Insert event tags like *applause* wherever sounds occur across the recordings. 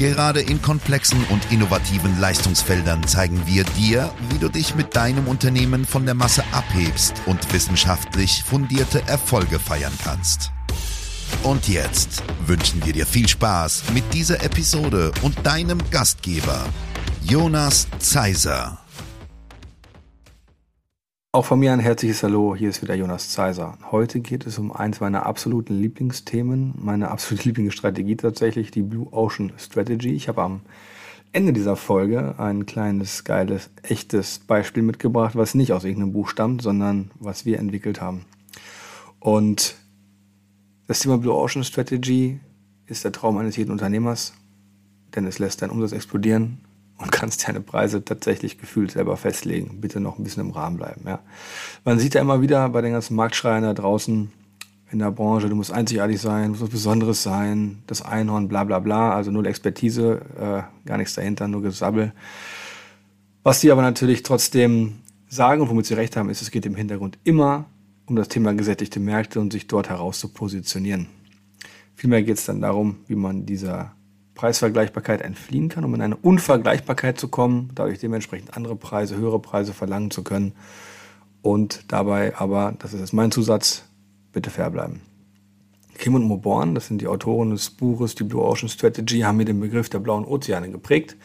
Gerade in komplexen und innovativen Leistungsfeldern zeigen wir dir, wie du dich mit deinem Unternehmen von der Masse abhebst und wissenschaftlich fundierte Erfolge feiern kannst. Und jetzt wünschen wir dir viel Spaß mit dieser Episode und deinem Gastgeber, Jonas Zeiser. Auch von mir ein herzliches Hallo, hier ist wieder Jonas Zeiser. Heute geht es um eins meiner absoluten Lieblingsthemen, meine absolute *laughs* Lieblingsstrategie tatsächlich, die Blue Ocean Strategy. Ich habe am Ende dieser Folge ein kleines, geiles, echtes Beispiel mitgebracht, was nicht aus irgendeinem Buch stammt, sondern was wir entwickelt haben. Und das Thema Blue Ocean Strategy ist der Traum eines jeden Unternehmers, denn es lässt deinen Umsatz explodieren und kannst deine Preise tatsächlich gefühlt selber festlegen. Bitte noch ein bisschen im Rahmen bleiben. Ja. Man sieht ja immer wieder bei den ganzen Marktschreiern da draußen in der Branche, du musst einzigartig sein, muss was Besonderes sein, das Einhorn, bla bla bla, also null Expertise, äh, gar nichts dahinter, nur Gesabbel. Was die aber natürlich trotzdem sagen und womit sie recht haben, ist, es geht im Hintergrund immer um das Thema gesättigte Märkte und sich dort heraus zu positionieren. Vielmehr geht es dann darum, wie man dieser Preisvergleichbarkeit entfliehen kann, um in eine Unvergleichbarkeit zu kommen, dadurch dementsprechend andere Preise, höhere Preise verlangen zu können und dabei aber, das ist jetzt mein Zusatz, bitte fair bleiben. Kim und Moborn, das sind die Autoren des Buches Die Blue Ocean Strategy, haben mir den Begriff der blauen Ozeane geprägt.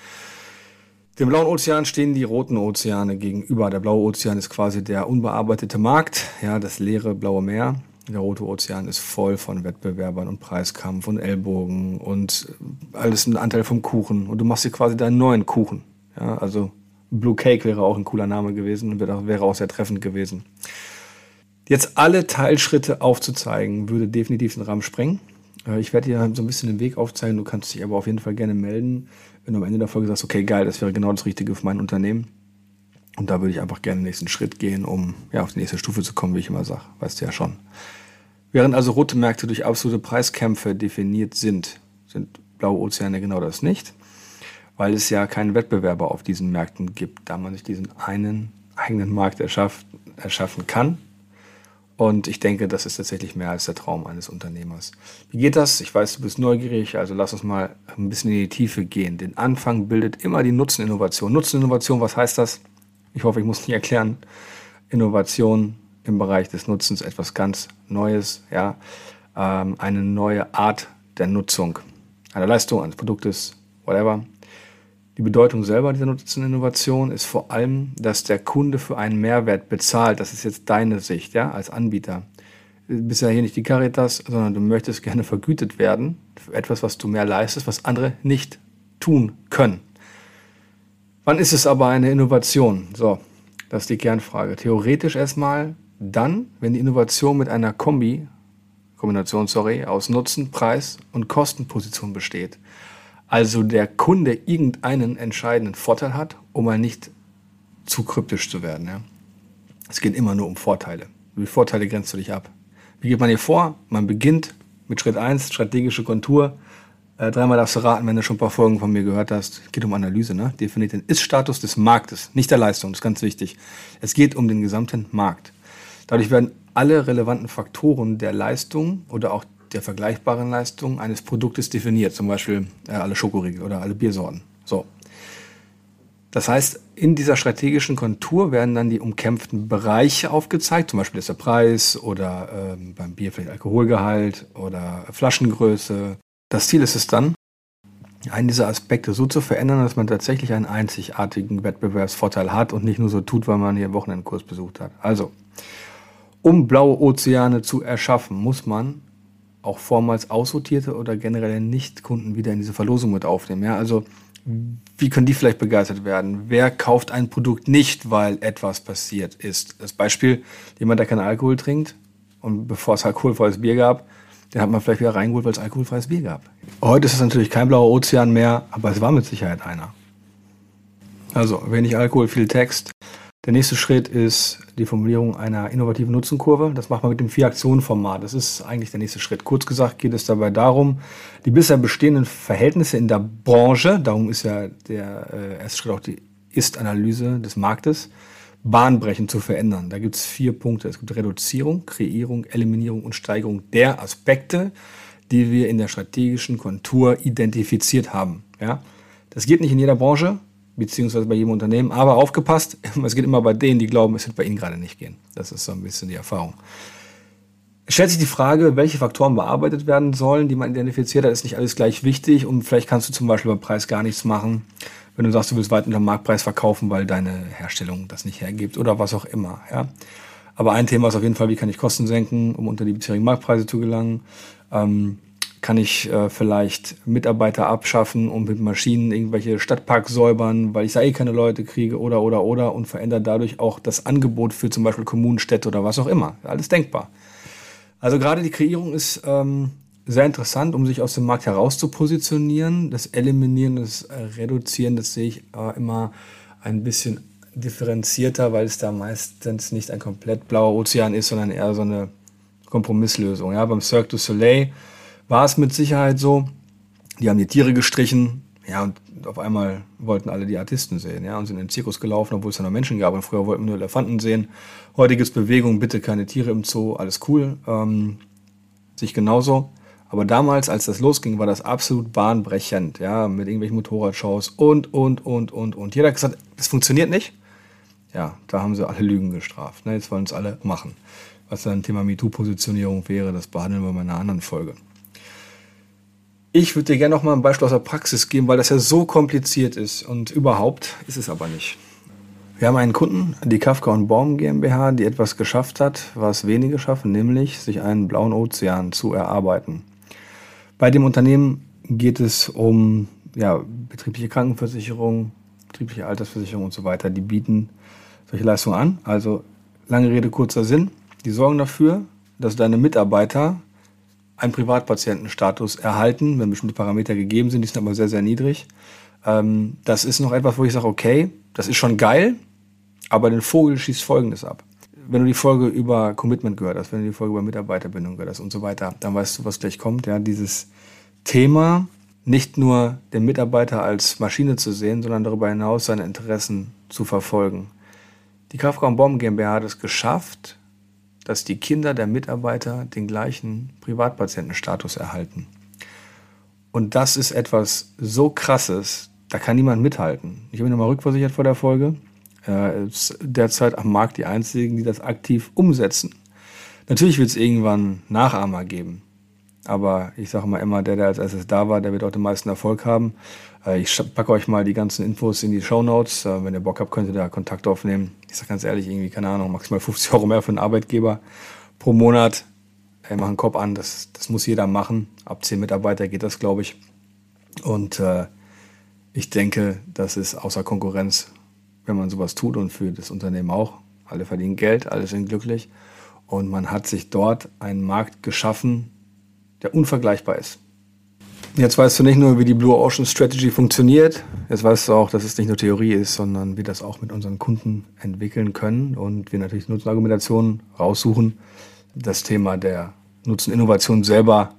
Dem blauen Ozean stehen die roten Ozeane gegenüber. Der blaue Ozean ist quasi der unbearbeitete Markt, ja, das leere blaue Meer. Der Rote Ozean ist voll von Wettbewerbern und Preiskampf und Ellbogen und alles ein Anteil vom Kuchen. Und du machst dir quasi deinen neuen Kuchen. Ja, also Blue Cake wäre auch ein cooler Name gewesen und wäre auch sehr treffend gewesen. Jetzt alle Teilschritte aufzuzeigen, würde definitiv den Rahmen sprengen. Äh, ich werde dir so ein bisschen den Weg aufzeigen. Du kannst dich aber auf jeden Fall gerne melden, wenn du am Ende der Folge sagst, okay, geil, das wäre genau das Richtige für mein Unternehmen. Und da würde ich einfach gerne den nächsten Schritt gehen, um ja, auf die nächste Stufe zu kommen, wie ich immer sage. Weißt du ja schon. Während also rote Märkte durch absolute Preiskämpfe definiert sind, sind blaue Ozeane genau das nicht, weil es ja keinen Wettbewerber auf diesen Märkten gibt, da man sich diesen einen eigenen Markt erschaff, erschaffen kann. Und ich denke, das ist tatsächlich mehr als der Traum eines Unternehmers. Wie geht das? Ich weiß, du bist neugierig, also lass uns mal ein bisschen in die Tiefe gehen. Den Anfang bildet immer die Nutzeninnovation. Nutzeninnovation, was heißt das? Ich hoffe, ich muss nicht erklären. Innovation im Bereich des Nutzens etwas ganz Neues, ja, ähm, eine neue Art der Nutzung einer Leistung, eines Produktes, whatever. Die Bedeutung selber dieser Nutzeninnovation ist vor allem, dass der Kunde für einen Mehrwert bezahlt. Das ist jetzt deine Sicht, ja, als Anbieter. Du bist ja hier nicht die Caritas, sondern du möchtest gerne vergütet werden für etwas, was du mehr leistest, was andere nicht tun können. Wann ist es aber eine Innovation? So, das ist die Kernfrage. Theoretisch erstmal dann, wenn die Innovation mit einer Kombi, Kombination, sorry, aus Nutzen, Preis und Kostenposition besteht. Also der Kunde irgendeinen entscheidenden Vorteil hat, um mal nicht zu kryptisch zu werden. Ja? Es geht immer nur um Vorteile. Wie Vorteile grenzt du dich ab? Wie geht man hier vor? Man beginnt mit Schritt 1, strategische Kontur, äh, dreimal darfst du raten, wenn du schon ein paar Folgen von mir gehört hast. Geht um Analyse, ne? Definiert den Ist-Status des Marktes, nicht der Leistung, das ist ganz wichtig. Es geht um den gesamten Markt. Dadurch werden alle relevanten Faktoren der Leistung oder auch der vergleichbaren Leistung eines Produktes definiert, zum Beispiel äh, alle Schokoriegel oder alle Biersorten. So. Das heißt, in dieser strategischen Kontur werden dann die umkämpften Bereiche aufgezeigt, zum Beispiel ist der Preis oder ähm, beim Bier vielleicht Alkoholgehalt oder Flaschengröße, das Ziel ist es dann, einen dieser Aspekte so zu verändern, dass man tatsächlich einen einzigartigen Wettbewerbsvorteil hat und nicht nur so tut, weil man hier Wochenendkurs besucht hat. Also, um blaue Ozeane zu erschaffen, muss man auch vormals aussortierte oder generell Nicht-Kunden wieder in diese Verlosung mit aufnehmen. Ja, also, wie können die vielleicht begeistert werden? Wer kauft ein Produkt nicht, weil etwas passiert ist? Das Beispiel, jemand, der keinen Alkohol trinkt und bevor es alkoholfreies Bier gab, den hat man vielleicht wieder reingeholt, weil es alkoholfreies Bier gab. Heute ist es natürlich kein blauer Ozean mehr, aber es war mit Sicherheit einer. Also wenig Alkohol, viel Text. Der nächste Schritt ist die Formulierung einer innovativen Nutzenkurve. Das macht man mit dem Vier-Aktionen-Format. Das ist eigentlich der nächste Schritt. Kurz gesagt geht es dabei darum, die bisher bestehenden Verhältnisse in der Branche, darum ist ja der äh, erste Schritt auch die Ist-Analyse des Marktes, bahnbrechend zu verändern. Da gibt es vier Punkte. Es gibt Reduzierung, Kreierung, Eliminierung und Steigerung der Aspekte, die wir in der strategischen Kontur identifiziert haben. Ja? Das geht nicht in jeder Branche, beziehungsweise bei jedem Unternehmen, aber aufgepasst, *laughs* es geht immer bei denen, die glauben, es wird bei ihnen gerade nicht gehen. Das ist so ein bisschen die Erfahrung. Es stellt sich die Frage, welche Faktoren bearbeitet werden sollen, die man identifiziert hat, ist nicht alles gleich wichtig und vielleicht kannst du zum Beispiel beim Preis gar nichts machen, wenn du sagst, du willst weit unter Marktpreis verkaufen, weil deine Herstellung das nicht hergibt oder was auch immer. Ja? Aber ein Thema ist auf jeden Fall, wie kann ich Kosten senken, um unter die bisherigen Marktpreise zu gelangen. Ähm, kann ich äh, vielleicht Mitarbeiter abschaffen und mit Maschinen irgendwelche Stadtparks säubern, weil ich da eh keine Leute kriege oder oder oder und verändert dadurch auch das Angebot für zum Beispiel Kommunen, Städte oder was auch immer. Alles denkbar. Also gerade die Kreierung ist ähm, sehr interessant, um sich aus dem Markt heraus zu positionieren. Das Eliminieren, das Reduzieren, das sehe ich äh, immer ein bisschen differenzierter, weil es da meistens nicht ein komplett blauer Ozean ist, sondern eher so eine Kompromisslösung. Ja, beim Cirque du Soleil war es mit Sicherheit so. Die haben die Tiere gestrichen, ja, und auf einmal wollten alle die Artisten sehen, ja, und sind in den Zirkus gelaufen, obwohl es da noch Menschen gab. Und früher wollten wir nur Elefanten sehen. Heute gibt es Bewegung, bitte keine Tiere im Zoo, alles cool. Ähm, sich genauso. Aber damals, als das losging, war das absolut bahnbrechend, ja, mit irgendwelchen Motorradshows und, und, und, und, und. Jeder hat gesagt, das funktioniert nicht. Ja, da haben sie alle Lügen gestraft. Ne? Jetzt wollen es alle machen. Was dann Thema MeToo-Positionierung wäre, das behandeln wir in einer anderen Folge. Ich würde dir gerne noch mal ein Beispiel aus der Praxis geben, weil das ja so kompliziert ist und überhaupt ist es aber nicht. Wir haben einen Kunden, die Kafka und Baum GmbH, die etwas geschafft hat, was wenige schaffen, nämlich sich einen blauen Ozean zu erarbeiten. Bei dem Unternehmen geht es um ja, betriebliche Krankenversicherung, betriebliche Altersversicherung und so weiter. Die bieten solche Leistungen an. Also lange Rede, kurzer Sinn. Die sorgen dafür, dass deine Mitarbeiter einen Privatpatientenstatus erhalten, wenn bestimmte Parameter gegeben sind, die sind aber sehr, sehr niedrig. Ähm, das ist noch etwas, wo ich sage, okay, das ist schon geil, aber den Vogel schießt Folgendes ab. Wenn du die Folge über Commitment gehört hast, wenn du die Folge über Mitarbeiterbindung gehört hast und so weiter, dann weißt du, was gleich kommt. Ja, dieses Thema, nicht nur den Mitarbeiter als Maschine zu sehen, sondern darüber hinaus seine Interessen zu verfolgen. Die Kafka und Bomben GmbH hat es geschafft, dass die Kinder der Mitarbeiter den gleichen Privatpatientenstatus erhalten. Und das ist etwas so krasses, da kann niemand mithalten. Ich bin nochmal rückversichert vor der Folge. Ist derzeit am Markt die einzigen, die das aktiv umsetzen. Natürlich wird es irgendwann Nachahmer geben. Aber ich sage mal immer, der, der als erstes da war, der wird auch den meisten Erfolg haben. Äh, ich packe euch mal die ganzen Infos in die Show Notes. Äh, wenn ihr Bock habt, könnt ihr da Kontakt aufnehmen. Ich sage ganz ehrlich, irgendwie, keine Ahnung, maximal 50 Euro mehr für einen Arbeitgeber pro Monat. Ey, mach einen Kopf an, das, das muss jeder machen. Ab 10 Mitarbeiter geht das, glaube ich. Und äh, ich denke, das ist außer Konkurrenz, wenn man sowas tut und für das Unternehmen auch. Alle verdienen Geld, alle sind glücklich. Und man hat sich dort einen Markt geschaffen, der unvergleichbar ist. Jetzt weißt du nicht nur, wie die Blue Ocean Strategy funktioniert, jetzt weißt du auch, dass es nicht nur Theorie ist, sondern wir das auch mit unseren Kunden entwickeln können und wir natürlich Nutzenargumentationen raussuchen. Das Thema der Nutzeninnovation selber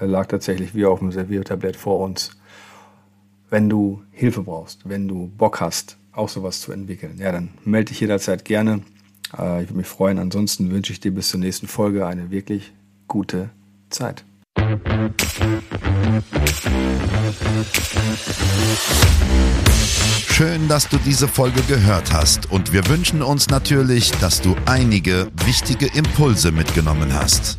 äh, lag tatsächlich wie auf dem Serviertablett vor uns. Wenn du Hilfe brauchst, wenn du Bock hast, auch sowas zu entwickeln, ja, dann melde dich jederzeit gerne. Äh, ich würde mich freuen. Ansonsten wünsche ich dir bis zur nächsten Folge eine wirklich gute Zeit. Schön, dass du diese Folge gehört hast und wir wünschen uns natürlich, dass du einige wichtige Impulse mitgenommen hast.